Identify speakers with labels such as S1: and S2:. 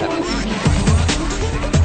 S1: 哦。